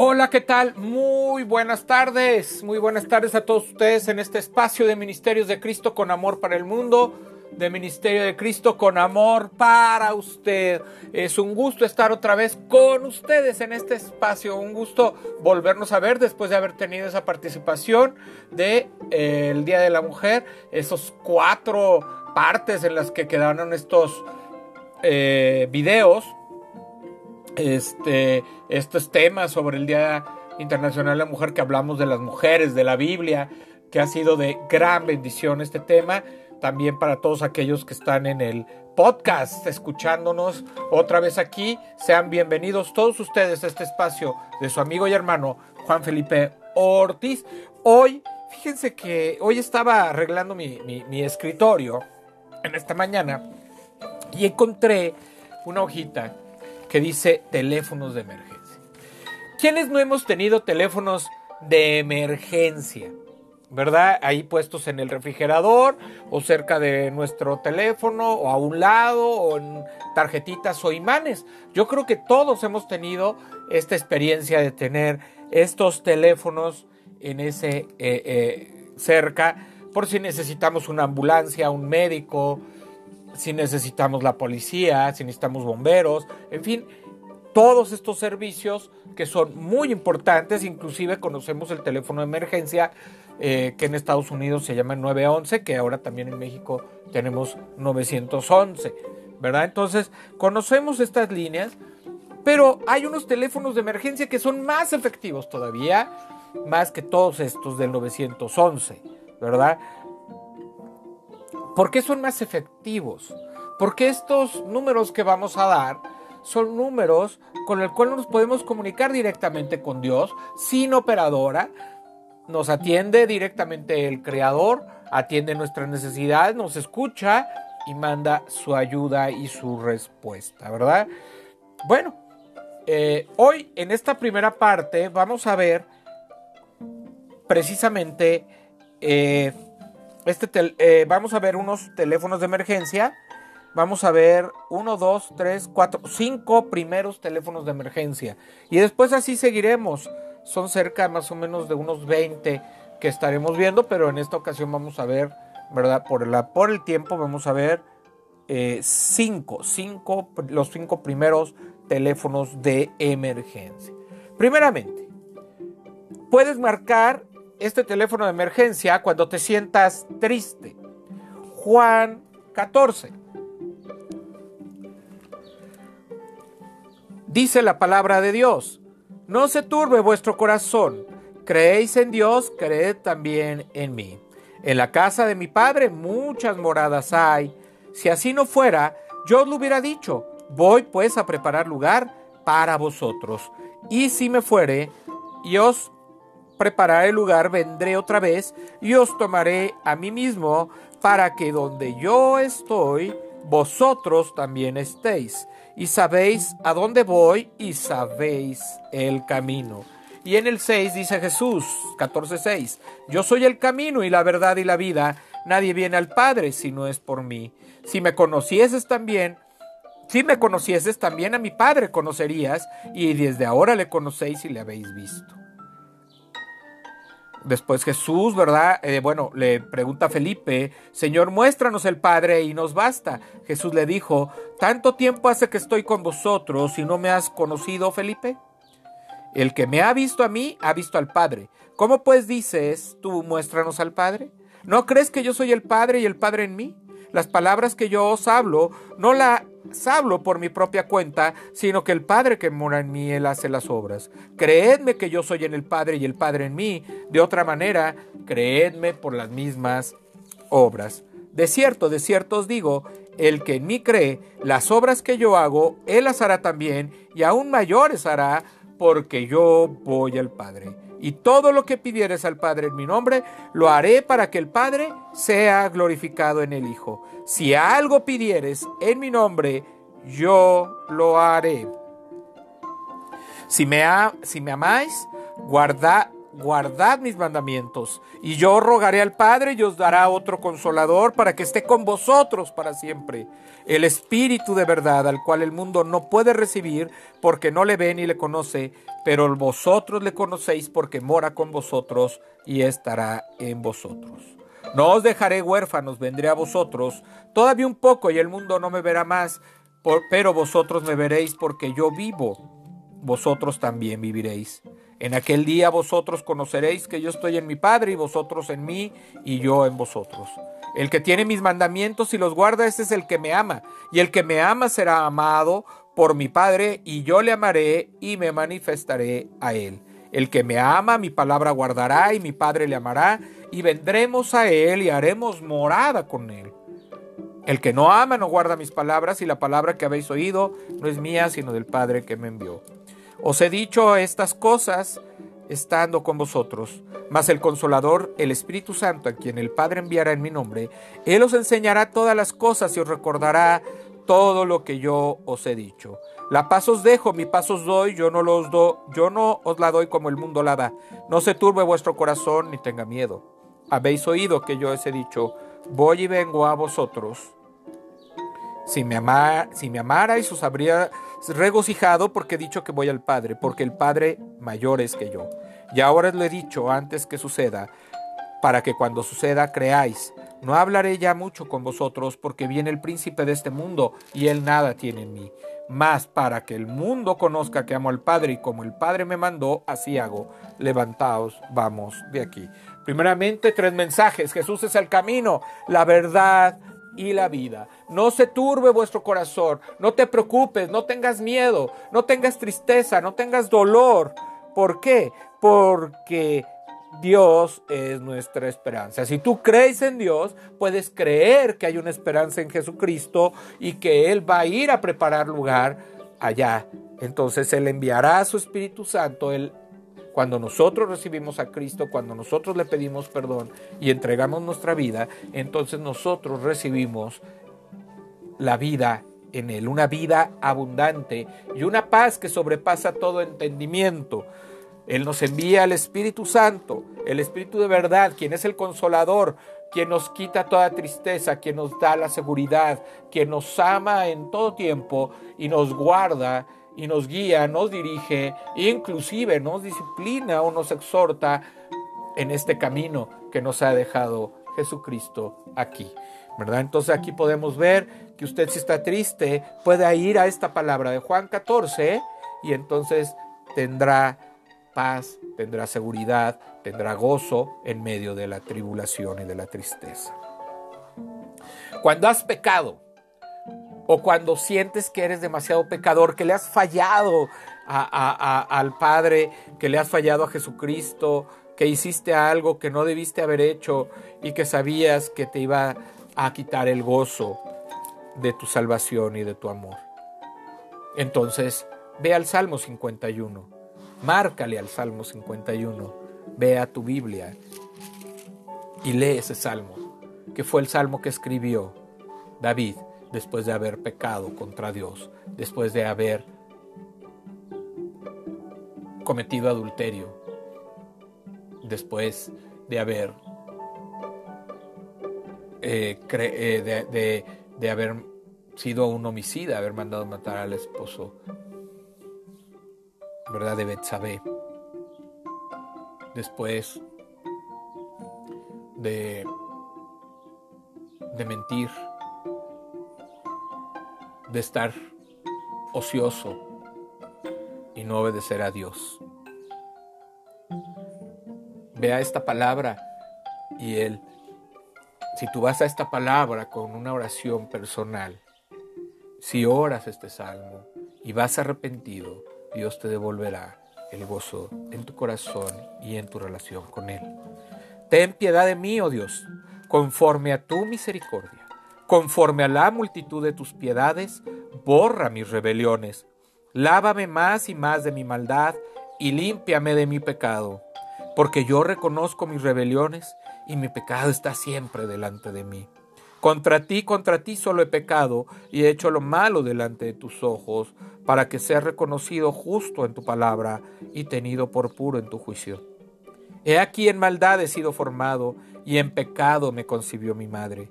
Hola, ¿qué tal? Muy buenas tardes. Muy buenas tardes a todos ustedes en este espacio de Ministerios de Cristo con Amor para el Mundo, de Ministerio de Cristo con Amor para usted. Es un gusto estar otra vez con ustedes en este espacio. Un gusto volvernos a ver después de haber tenido esa participación de eh, el Día de la Mujer, esos cuatro partes en las que quedaron estos eh, videos este, estos temas sobre el Día Internacional de la Mujer, que hablamos de las mujeres, de la Biblia, que ha sido de gran bendición este tema. También para todos aquellos que están en el podcast escuchándonos otra vez aquí, sean bienvenidos todos ustedes a este espacio de su amigo y hermano Juan Felipe Ortiz. Hoy, fíjense que hoy estaba arreglando mi, mi escritorio en esta mañana y encontré una hojita que dice teléfonos de emergencia. ¿Quiénes no hemos tenido teléfonos de emergencia? ¿Verdad? Ahí puestos en el refrigerador o cerca de nuestro teléfono o a un lado o en tarjetitas o imanes. Yo creo que todos hemos tenido esta experiencia de tener estos teléfonos en ese eh, eh, cerca por si necesitamos una ambulancia, un médico, si necesitamos la policía, si necesitamos bomberos, en fin, todos estos servicios que son muy importantes, inclusive conocemos el teléfono de emergencia eh, que en Estados Unidos se llama 911, que ahora también en México tenemos 911, ¿verdad? Entonces, conocemos estas líneas, pero hay unos teléfonos de emergencia que son más efectivos todavía, más que todos estos del 911, ¿verdad? ¿Por qué son más efectivos? Porque estos números que vamos a dar son números con el cual nos podemos comunicar directamente con Dios, sin operadora. Nos atiende directamente el Creador, atiende nuestras necesidades, nos escucha y manda su ayuda y su respuesta, ¿verdad? Bueno, eh, hoy en esta primera parte vamos a ver precisamente eh, este eh, vamos a ver unos teléfonos de emergencia. Vamos a ver uno, dos, tres, cuatro, cinco primeros teléfonos de emergencia. Y después así seguiremos. Son cerca más o menos de unos 20 que estaremos viendo, pero en esta ocasión vamos a ver, ¿verdad? Por, la, por el tiempo vamos a ver eh, cinco, cinco, los cinco primeros teléfonos de emergencia. Primeramente, puedes marcar este teléfono de emergencia cuando te sientas triste. Juan 14. Dice la palabra de Dios, no se turbe vuestro corazón, creéis en Dios, creed también en mí. En la casa de mi Padre muchas moradas hay. Si así no fuera, yo os lo hubiera dicho, voy pues a preparar lugar para vosotros. Y si me fuere, y os preparar el lugar, vendré otra vez y os tomaré a mí mismo, para que donde yo estoy, vosotros también estéis. Y sabéis a dónde voy y sabéis el camino. Y en el 6 dice Jesús, 14:6, yo soy el camino y la verdad y la vida, nadie viene al Padre si no es por mí. Si me conocieses también, si me conocieses también a mi Padre conocerías, y desde ahora le conocéis y le habéis visto. Después Jesús, ¿verdad? Eh, bueno, le pregunta a Felipe, Señor, muéstranos el Padre y nos basta. Jesús le dijo, ¿tanto tiempo hace que estoy con vosotros y no me has conocido, Felipe? El que me ha visto a mí, ha visto al Padre. ¿Cómo pues dices tú, muéstranos al Padre? ¿No crees que yo soy el Padre y el Padre en mí? Las palabras que yo os hablo, no las hablo por mi propia cuenta, sino que el Padre que mora en mí, Él hace las obras. Creedme que yo soy en el Padre y el Padre en mí. De otra manera, creedme por las mismas obras. De cierto, de cierto os digo, el que en mí cree, las obras que yo hago, Él las hará también, y aún mayores hará, porque yo voy al Padre y todo lo que pidieres al Padre en mi nombre, lo haré para que el Padre sea glorificado en el Hijo. Si algo pidieres en mi nombre, yo lo haré. Si me, si me amáis, guardad guardad mis mandamientos. Y yo rogaré al Padre y os dará otro consolador para que esté con vosotros para siempre. El Espíritu de verdad, al cual el mundo no puede recibir porque no le ve ni le conoce, pero vosotros le conocéis porque mora con vosotros y estará en vosotros. No os dejaré huérfanos, vendré a vosotros. Todavía un poco y el mundo no me verá más, pero vosotros me veréis porque yo vivo. Vosotros también viviréis. En aquel día vosotros conoceréis que yo estoy en mi Padre y vosotros en mí y yo en vosotros. El que tiene mis mandamientos y los guarda, ese es el que me ama. Y el que me ama será amado por mi Padre y yo le amaré y me manifestaré a él. El que me ama, mi palabra guardará y mi Padre le amará y vendremos a él y haremos morada con él. El que no ama no guarda mis palabras y la palabra que habéis oído no es mía sino del Padre que me envió. Os he dicho estas cosas estando con vosotros, mas el consolador, el Espíritu Santo, a quien el Padre enviará en mi nombre, Él os enseñará todas las cosas y os recordará todo lo que yo os he dicho. La paz os dejo, mi paz os doy, yo no, los do, yo no os la doy como el mundo la da. No se turbe vuestro corazón ni tenga miedo. Habéis oído que yo os he dicho, voy y vengo a vosotros. Si me, si me amarais, os habría regocijado porque he dicho que voy al Padre, porque el Padre mayor es que yo. Y ahora lo he dicho antes que suceda, para que cuando suceda creáis. No hablaré ya mucho con vosotros, porque viene el príncipe de este mundo, y él nada tiene en mí. Mas para que el mundo conozca que amo al Padre, y como el Padre me mandó, así hago. Levantaos, vamos de aquí. Primeramente, tres mensajes. Jesús es el camino, la verdad y la vida. No se turbe vuestro corazón, no te preocupes, no tengas miedo, no tengas tristeza, no tengas dolor. ¿Por qué? Porque Dios es nuestra esperanza. Si tú crees en Dios, puedes creer que hay una esperanza en Jesucristo y que Él va a ir a preparar lugar allá. Entonces Él enviará a su Espíritu Santo, Él cuando nosotros recibimos a Cristo, cuando nosotros le pedimos perdón y entregamos nuestra vida, entonces nosotros recibimos la vida en Él, una vida abundante y una paz que sobrepasa todo entendimiento. Él nos envía al Espíritu Santo, el Espíritu de verdad, quien es el consolador, quien nos quita toda tristeza, quien nos da la seguridad, quien nos ama en todo tiempo y nos guarda y nos guía, nos dirige, inclusive nos disciplina o nos exhorta en este camino que nos ha dejado Jesucristo aquí. ¿Verdad? Entonces aquí podemos ver que usted si está triste puede ir a esta palabra de Juan 14 y entonces tendrá paz, tendrá seguridad, tendrá gozo en medio de la tribulación y de la tristeza. Cuando has pecado, o cuando sientes que eres demasiado pecador, que le has fallado al Padre, que le has fallado a Jesucristo, que hiciste algo que no debiste haber hecho y que sabías que te iba a quitar el gozo de tu salvación y de tu amor. Entonces, ve al Salmo 51, márcale al Salmo 51, ve a tu Biblia y lee ese salmo, que fue el salmo que escribió David después de haber pecado contra Dios, después de haber cometido adulterio, después de haber eh, eh, de, haber sido un homicida, haber mandado matar al esposo, ¿verdad? De Betsabé. Después de, de mentir de estar ocioso y no obedecer a Dios. Vea esta palabra y Él, si tú vas a esta palabra con una oración personal, si oras este salmo y vas arrepentido, Dios te devolverá el gozo en tu corazón y en tu relación con Él. Ten piedad de mí, oh Dios, conforme a tu misericordia Conforme a la multitud de tus piedades, borra mis rebeliones. Lávame más y más de mi maldad y límpiame de mi pecado, porque yo reconozco mis rebeliones y mi pecado está siempre delante de mí. Contra ti, contra ti solo he pecado y he hecho lo malo delante de tus ojos, para que sea reconocido justo en tu palabra y tenido por puro en tu juicio. He aquí en maldad he sido formado, y en pecado me concibió mi madre.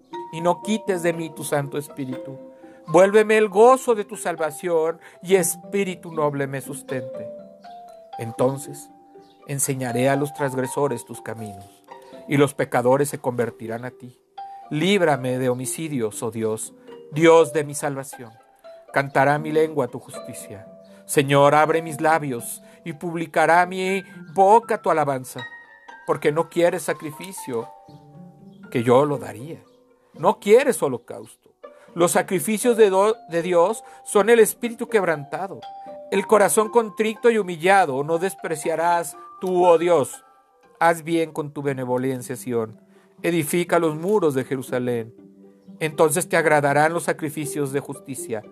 y no quites de mí tu Santo Espíritu. Vuélveme el gozo de tu salvación, y espíritu noble me sustente. Entonces enseñaré a los transgresores tus caminos, y los pecadores se convertirán a ti. Líbrame de homicidios, oh Dios, Dios de mi salvación. Cantará mi lengua tu justicia. Señor, abre mis labios y publicará mi boca tu alabanza, porque no quieres sacrificio, que yo lo daría. No quieres holocausto. Los sacrificios de, Dios son el espíritu quebrantado. El corazón contrito y humillado no despreciarás tú, oh Dios. Haz bien con tu benevolencia, Sión. Edifica los muros de Jerusalén. Entonces te agradarán los sacrificios de justicia,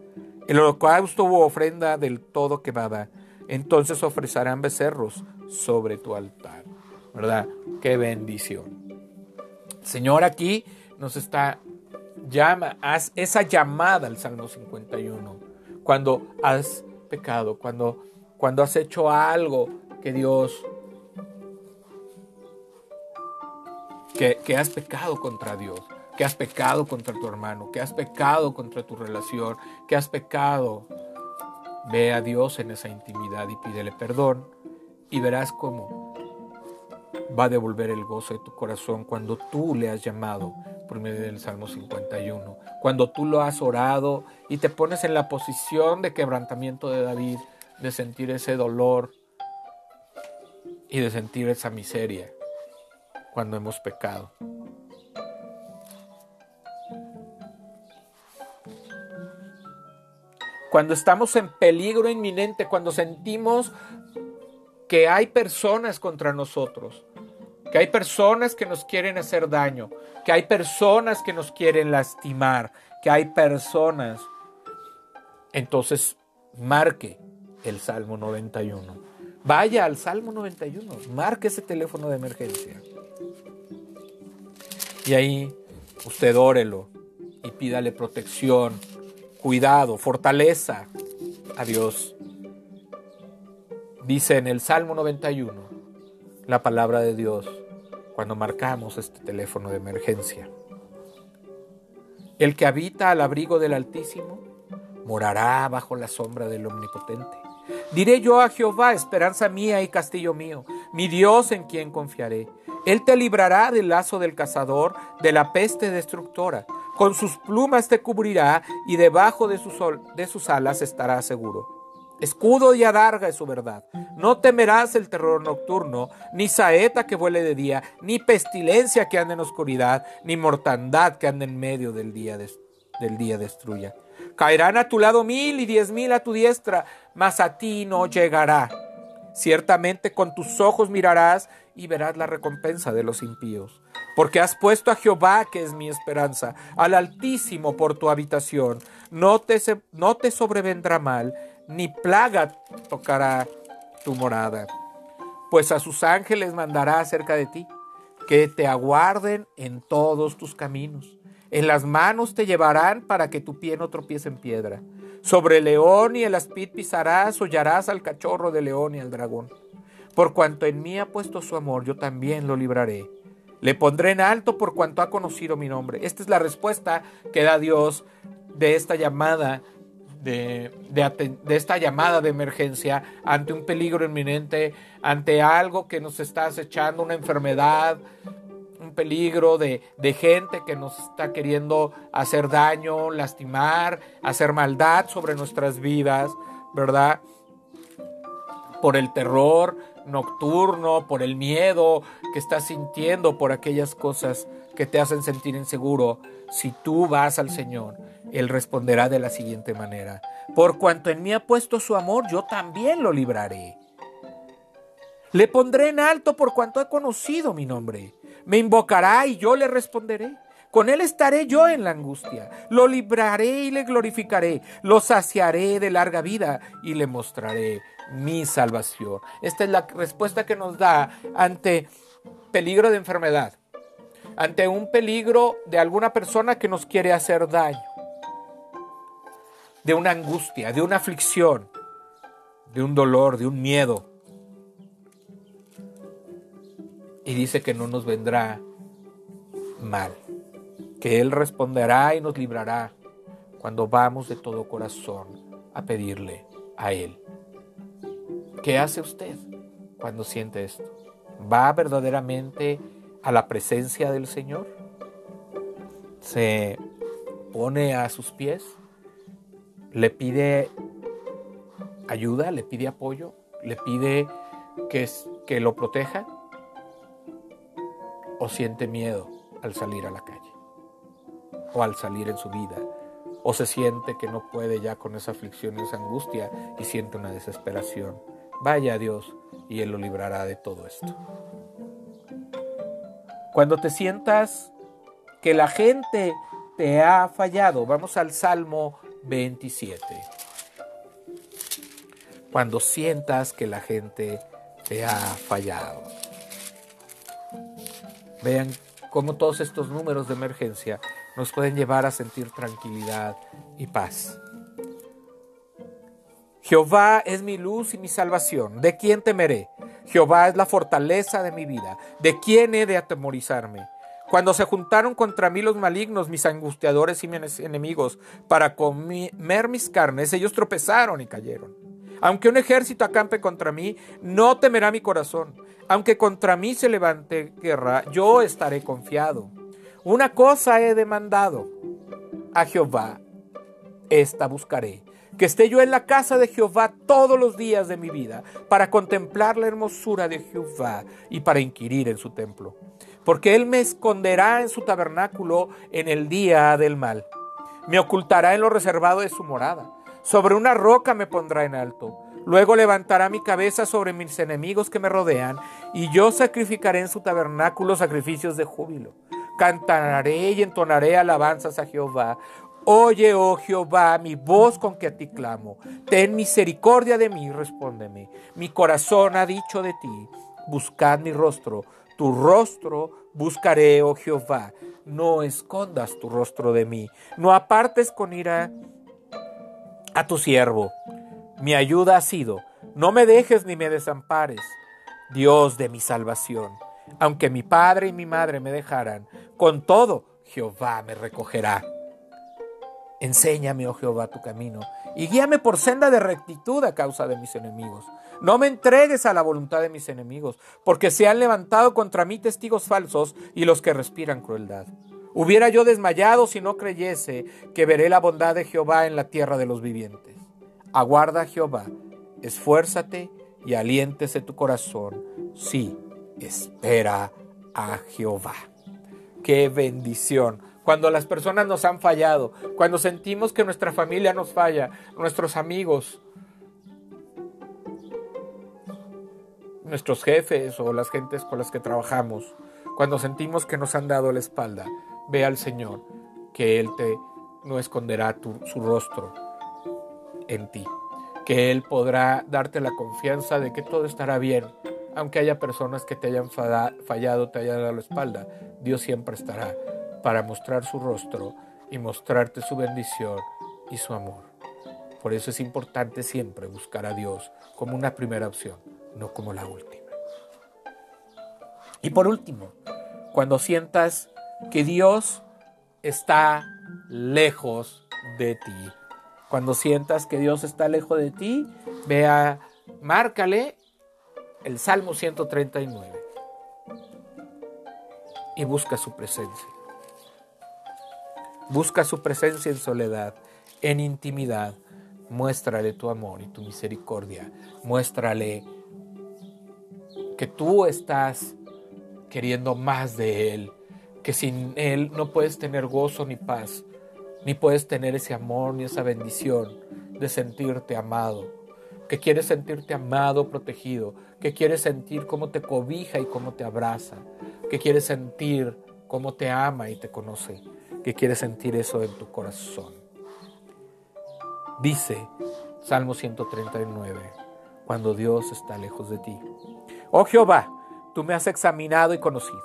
el holocausto u ofrenda del todo quemada. Entonces ofrecerán becerros sobre tu altar. ¿Verdad? Qué bendición. Señor aquí nos está llama, haz esa llamada al Salmo 51. Cuando has pecado, cuando, cuando has hecho algo que Dios, que, que has pecado contra Dios, que has pecado contra tu hermano, que has pecado contra tu relación, que has pecado, ve a Dios en esa intimidad y pídele perdón y verás cómo va a devolver el gozo de tu corazón cuando tú le has llamado por medio del Salmo 51. Cuando tú lo has orado y te pones en la posición de quebrantamiento de David, de sentir ese dolor y de sentir esa miseria cuando hemos pecado. Cuando estamos en peligro inminente, cuando sentimos que hay personas contra nosotros, que hay personas que nos quieren hacer daño, que hay personas que nos quieren lastimar, que hay personas. Entonces, marque el Salmo 91. Vaya al Salmo 91, marque ese teléfono de emergencia. Y ahí usted órelo y pídale protección, cuidado, fortaleza a Dios. Dice en el Salmo 91 la palabra de Dios cuando marcamos este teléfono de emergencia. El que habita al abrigo del Altísimo morará bajo la sombra del Omnipotente. Diré yo a Jehová, esperanza mía y castillo mío, mi Dios en quien confiaré. Él te librará del lazo del cazador, de la peste destructora. Con sus plumas te cubrirá y debajo de sus, de sus alas estarás seguro. Escudo y adarga es su verdad. No temerás el terror nocturno, ni saeta que vuele de día, ni pestilencia que ande en oscuridad, ni mortandad que ande en medio del día, del día destruya. Caerán a tu lado mil y diez mil a tu diestra, mas a ti no llegará. Ciertamente con tus ojos mirarás y verás la recompensa de los impíos. Porque has puesto a Jehová, que es mi esperanza, al Altísimo por tu habitación. No te, no te sobrevendrá mal ni plaga tocará tu morada, pues a sus ángeles mandará acerca de ti, que te aguarden en todos tus caminos. En las manos te llevarán para que tu pie no tropiece en piedra. Sobre el león y el aspid pisarás, hollarás al cachorro de león y al dragón. Por cuanto en mí ha puesto su amor, yo también lo libraré. Le pondré en alto por cuanto ha conocido mi nombre. Esta es la respuesta que da Dios de esta llamada de, esta llamada de emergencia ante un peligro inminente, ante algo que nos está acechando, una enfermedad, un peligro de, de, gente que nos está queriendo hacer daño, lastimar, hacer maldad sobre nuestras vidas, ¿verdad? Por el terror nocturno, por el miedo que estás sintiendo, por aquellas cosas que te hacen sentir inseguro. Si tú vas al Señor, él responderá de la siguiente manera, por cuanto en mí ha puesto su amor, yo también lo libraré. Le pondré en alto por cuanto ha conocido mi nombre. Me invocará y yo le responderé. Con él estaré yo en la angustia. Lo libraré y le glorificaré. Lo saciaré de larga vida y le mostraré mi salvación. Esta es la respuesta que nos da ante peligro de enfermedad, ante un peligro de alguna persona que nos quiere hacer daño, de una angustia, de una aflicción, de un dolor, de un miedo. Y dice que no nos vendrá mal que Él responderá y nos librará cuando vamos de todo corazón a pedirle a Él. ¿Qué hace usted cuando siente esto? ¿Va verdaderamente a la presencia del Señor? ¿Se pone a sus pies? ¿Le pide ayuda? ¿Le pide apoyo? ¿Le pide que, que lo proteja? ¿O siente miedo al salir a la calle? o al salir en su vida, o se siente que no puede ya con esa aflicción, esa angustia y siente una desesperación. Vaya a Dios y Él lo librará de todo esto. Cuando te sientas que la gente te ha fallado, vamos al Salmo 27. Cuando sientas que la gente te ha fallado. Vean cómo todos estos números de emergencia nos pueden llevar a sentir tranquilidad y paz. Jehová es mi luz y mi salvación. ¿De quién temeré? Jehová es la fortaleza de mi vida. ¿De quién he de atemorizarme? Cuando se juntaron contra mí los malignos, mis angustiadores y mis enemigos, para comer mis carnes, ellos tropezaron y cayeron. Aunque un ejército acampe contra mí, no temerá mi corazón. Aunque contra mí se levante guerra, yo estaré confiado. Una cosa he demandado a Jehová, esta buscaré, que esté yo en la casa de Jehová todos los días de mi vida, para contemplar la hermosura de Jehová y para inquirir en su templo. Porque él me esconderá en su tabernáculo en el día del mal. Me ocultará en lo reservado de su morada. Sobre una roca me pondrá en alto. Luego levantará mi cabeza sobre mis enemigos que me rodean, y yo sacrificaré en su tabernáculo sacrificios de júbilo. Cantaré y entonaré alabanzas a Jehová. Oye, oh Jehová, mi voz con que a ti clamo. Ten misericordia de mí, respóndeme. Mi corazón ha dicho de ti, buscad mi rostro. Tu rostro buscaré, oh Jehová. No escondas tu rostro de mí. No apartes con ira a tu siervo. Mi ayuda ha sido. No me dejes ni me desampares. Dios de mi salvación. Aunque mi padre y mi madre me dejaran, con todo Jehová me recogerá. Enséñame, oh Jehová, tu camino, y guíame por senda de rectitud a causa de mis enemigos. No me entregues a la voluntad de mis enemigos, porque se han levantado contra mí testigos falsos y los que respiran crueldad. Hubiera yo desmayado si no creyese que veré la bondad de Jehová en la tierra de los vivientes. Aguarda Jehová, esfuérzate y aliéntese tu corazón. Sí, espera a Jehová. Qué bendición. Cuando las personas nos han fallado, cuando sentimos que nuestra familia nos falla, nuestros amigos, nuestros jefes o las gentes con las que trabajamos, cuando sentimos que nos han dado la espalda, ve al Señor, que Él te no esconderá su rostro en ti, que Él podrá darte la confianza de que todo estará bien, aunque haya personas que te hayan fallado, te hayan dado la espalda, Dios siempre estará para mostrar su rostro y mostrarte su bendición y su amor. Por eso es importante siempre buscar a Dios como una primera opción, no como la última. Y por último, cuando sientas que Dios está lejos de ti, cuando sientas que Dios está lejos de ti, vea, márcale el Salmo 139 y busca su presencia. Busca su presencia en soledad, en intimidad. Muéstrale tu amor y tu misericordia. Muéstrale que tú estás queriendo más de Él, que sin Él no puedes tener gozo ni paz, ni puedes tener ese amor ni esa bendición de sentirte amado que quieres sentirte amado, protegido, que quieres sentir cómo te cobija y cómo te abraza. que quiere sentir cómo te ama y te conoce, que quiere sentir eso en tu corazón. Dice Salmo 139, cuando Dios está lejos de ti. Oh Jehová, tú me has examinado y conocido.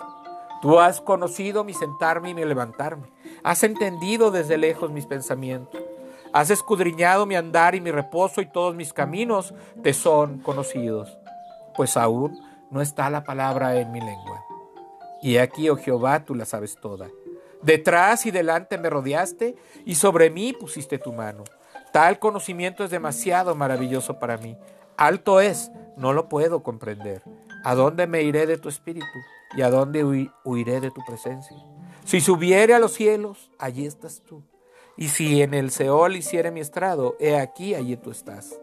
Tú has conocido mi sentarme y mi levantarme. Has entendido desde lejos mis pensamientos. Has escudriñado mi andar y mi reposo y todos mis caminos te son conocidos. Pues aún no está la palabra en mi lengua. Y aquí, oh Jehová, tú la sabes toda. Detrás y delante me rodeaste y sobre mí pusiste tu mano. Tal conocimiento es demasiado maravilloso para mí. Alto es, no lo puedo comprender. ¿A dónde me iré de tu espíritu? ¿Y a dónde huiré de tu presencia? Si subiere a los cielos, allí estás tú. Y si en el Seol hiciere mi estrado, he aquí, allí tú estás.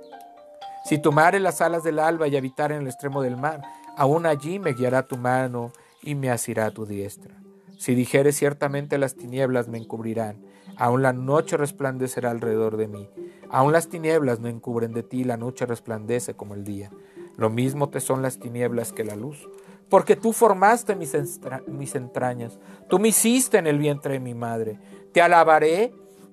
Si tomare las alas del alba y habitar en el extremo del mar, aún allí me guiará tu mano y me asirá tu diestra. Si dijere ciertamente las tinieblas me encubrirán, Aún la noche resplandecerá alrededor de mí. Aún las tinieblas no encubren de ti, la noche resplandece como el día. Lo mismo te son las tinieblas que la luz. Porque tú formaste mis, mis entrañas, tú me hiciste en el vientre de mi madre. Te alabaré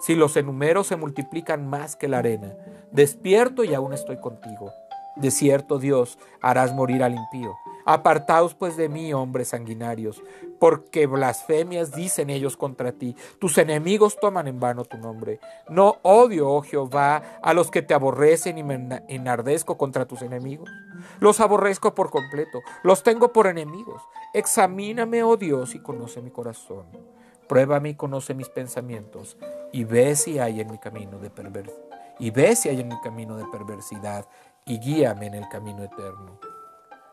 Si los enumero se multiplican más que la arena, despierto y aún estoy contigo. De cierto, Dios, harás morir al impío. Apartaos pues de mí, hombres sanguinarios, porque blasfemias dicen ellos contra ti. Tus enemigos toman en vano tu nombre. No odio, oh Jehová, a los que te aborrecen y me enardezco contra tus enemigos. Los aborrezco por completo, los tengo por enemigos. Examíname, oh Dios, y conoce mi corazón. Pruébame y conoce mis pensamientos, y ve si hay en mi camino de. Y ve si hay en mi camino de perversidad y guíame en el camino eterno.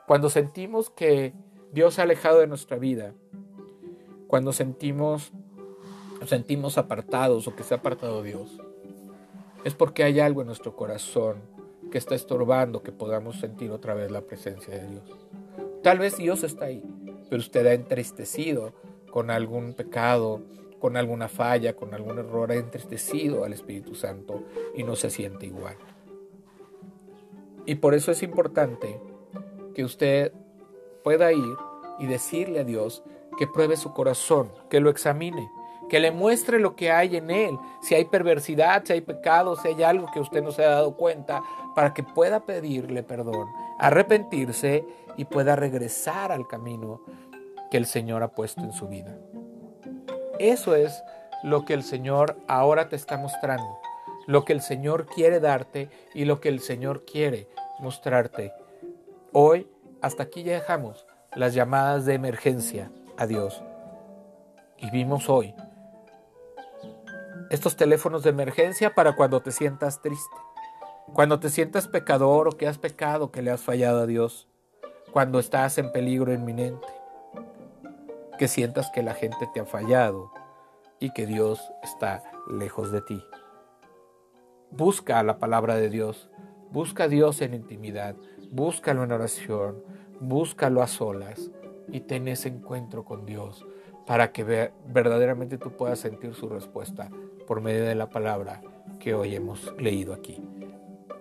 Cuando sentimos que Dios se ha alejado de nuestra vida, cuando sentimos, sentimos apartados o que se ha apartado Dios, es porque hay algo en nuestro corazón que está estorbando que podamos sentir otra vez la presencia de Dios. Tal vez Dios está ahí, pero usted ha entristecido con algún pecado, con alguna falla, con algún error, ha entristecido al Espíritu Santo y no se siente igual. Y por eso es importante que usted pueda ir y decirle a Dios que pruebe su corazón, que lo examine, que le muestre lo que hay en él, si hay perversidad, si hay pecado, si hay algo que usted no se ha dado cuenta, para que pueda pedirle perdón, arrepentirse y pueda regresar al camino que el Señor ha puesto en su vida. Eso es lo que el Señor ahora te está mostrando lo que el Señor quiere darte y lo que el Señor quiere mostrarte. Hoy, hasta aquí ya dejamos las llamadas de emergencia a Dios. Y vimos hoy estos teléfonos de emergencia para cuando te sientas triste, cuando te sientas pecador o que has pecado, que le has fallado a Dios, cuando estás en peligro inminente, que sientas que la gente te ha fallado y que Dios está lejos de ti. Busca la palabra de Dios, busca a Dios en intimidad, búscalo en oración, búscalo a solas y ten ese encuentro con Dios para que verdaderamente tú puedas sentir su respuesta por medio de la palabra que hoy hemos leído aquí.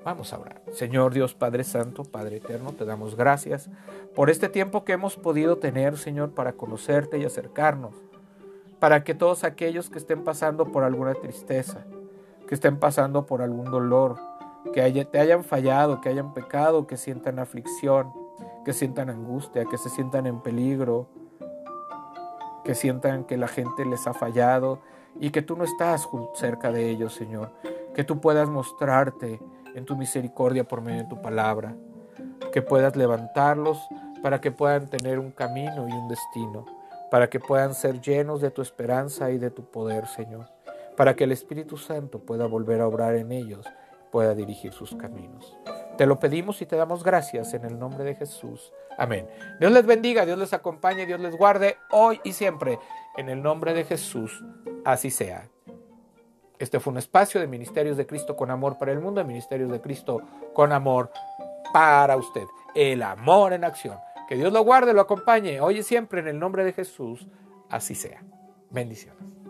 Vamos a orar. Señor Dios Padre Santo, Padre Eterno, te damos gracias por este tiempo que hemos podido tener, Señor, para conocerte y acercarnos, para que todos aquellos que estén pasando por alguna tristeza, que estén pasando por algún dolor, que te hayan fallado, que hayan pecado, que sientan aflicción, que sientan angustia, que se sientan en peligro, que sientan que la gente les ha fallado y que tú no estás cerca de ellos, Señor. Que tú puedas mostrarte en tu misericordia por medio de tu palabra. Que puedas levantarlos para que puedan tener un camino y un destino. Para que puedan ser llenos de tu esperanza y de tu poder, Señor para que el Espíritu Santo pueda volver a obrar en ellos, pueda dirigir sus caminos. Te lo pedimos y te damos gracias en el nombre de Jesús. Amén. Dios les bendiga, Dios les acompañe, Dios les guarde hoy y siempre. En el nombre de Jesús, así sea. Este fue un espacio de Ministerios de Cristo con amor para el mundo, de Ministerios de Cristo con amor para usted. El amor en acción. Que Dios lo guarde, lo acompañe, hoy y siempre en el nombre de Jesús. Así sea. Bendiciones.